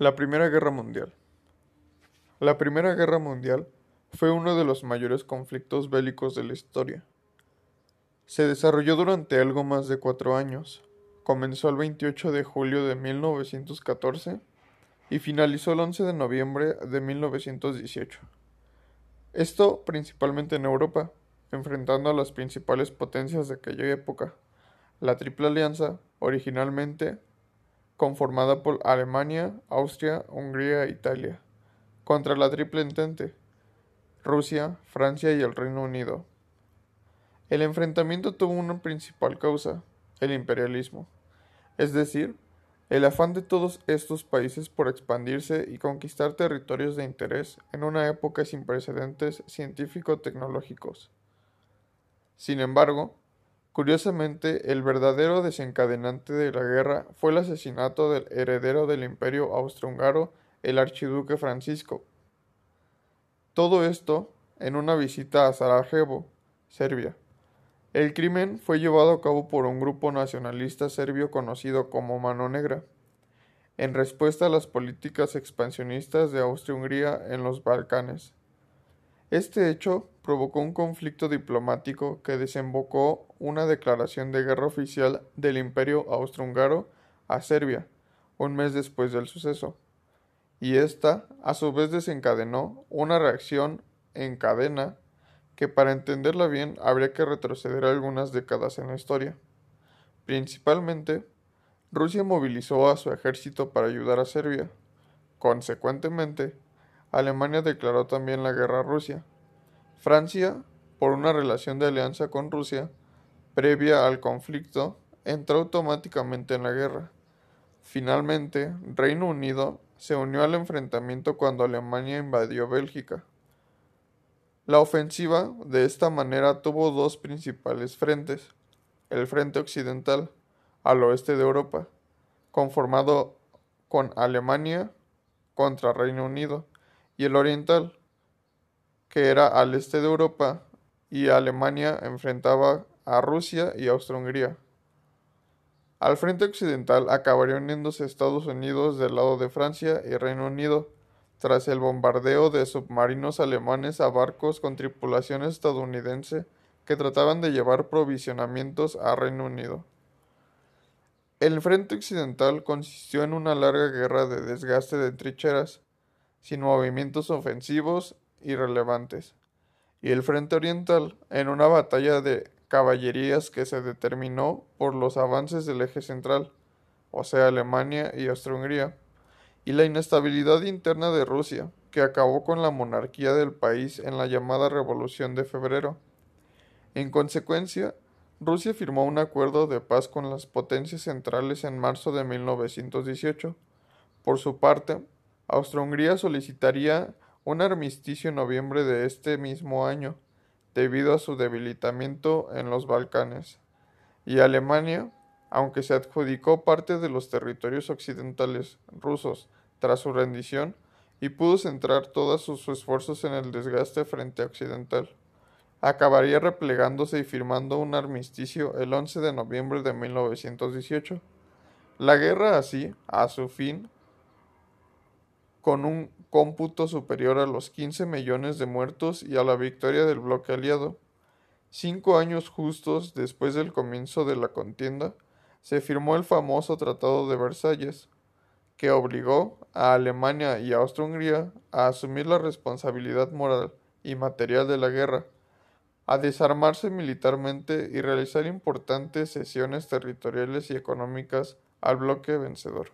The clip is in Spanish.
La Primera Guerra Mundial. La Primera Guerra Mundial fue uno de los mayores conflictos bélicos de la historia. Se desarrolló durante algo más de cuatro años. Comenzó el 28 de julio de 1914 y finalizó el 11 de noviembre de 1918. Esto principalmente en Europa, enfrentando a las principales potencias de aquella época. La Triple Alianza, originalmente conformada por Alemania, Austria, Hungría e Italia, contra la Triple Entente, Rusia, Francia y el Reino Unido. El enfrentamiento tuvo una principal causa, el imperialismo, es decir, el afán de todos estos países por expandirse y conquistar territorios de interés en una época sin precedentes científico-tecnológicos. Sin embargo, Curiosamente, el verdadero desencadenante de la guerra fue el asesinato del heredero del imperio austrohúngaro, el archiduque Francisco. Todo esto en una visita a Sarajevo, Serbia. El crimen fue llevado a cabo por un grupo nacionalista serbio conocido como Mano Negra, en respuesta a las políticas expansionistas de Austria-Hungría en los Balcanes. Este hecho provocó un conflicto diplomático que desembocó una declaración de guerra oficial del Imperio austrohúngaro a Serbia, un mes después del suceso, y esta a su vez desencadenó una reacción en cadena que para entenderla bien habría que retroceder algunas décadas en la historia. Principalmente, Rusia movilizó a su ejército para ayudar a Serbia. Consecuentemente, Alemania declaró también la guerra a Rusia. Francia, por una relación de alianza con Rusia, previa al conflicto, entró automáticamente en la guerra. Finalmente, Reino Unido se unió al enfrentamiento cuando Alemania invadió Bélgica. La ofensiva de esta manera tuvo dos principales frentes. El frente occidental, al oeste de Europa, conformado con Alemania contra Reino Unido, y el oriental, que era al este de Europa, y Alemania enfrentaba a Rusia y Austria-Hungría. Al frente occidental acabaría uniéndose Estados Unidos del lado de Francia y Reino Unido, tras el bombardeo de submarinos alemanes a barcos con tripulación estadounidense que trataban de llevar provisionamientos a Reino Unido. El frente occidental consistió en una larga guerra de desgaste de trincheras, sin movimientos ofensivos irrelevantes, y el frente oriental en una batalla de caballerías que se determinó por los avances del eje central, o sea Alemania y Austria-Hungría, y la inestabilidad interna de Rusia, que acabó con la monarquía del país en la llamada Revolución de Febrero. En consecuencia, Rusia firmó un acuerdo de paz con las potencias centrales en marzo de 1918. Por su parte, Austria-Hungría solicitaría un armisticio en noviembre de este mismo año, debido a su debilitamiento en los Balcanes, y Alemania, aunque se adjudicó parte de los territorios occidentales rusos tras su rendición, y pudo centrar todos sus esfuerzos en el desgaste frente Occidental. Acabaría replegándose y firmando un armisticio el 11 de noviembre de 1918. La guerra así, a su fin, con un cómputo superior a los 15 millones de muertos y a la victoria del bloque aliado. Cinco años justos después del comienzo de la contienda, se firmó el famoso Tratado de Versalles, que obligó a Alemania y Austria-Hungría a asumir la responsabilidad moral y material de la guerra, a desarmarse militarmente y realizar importantes cesiones territoriales y económicas al bloque vencedor.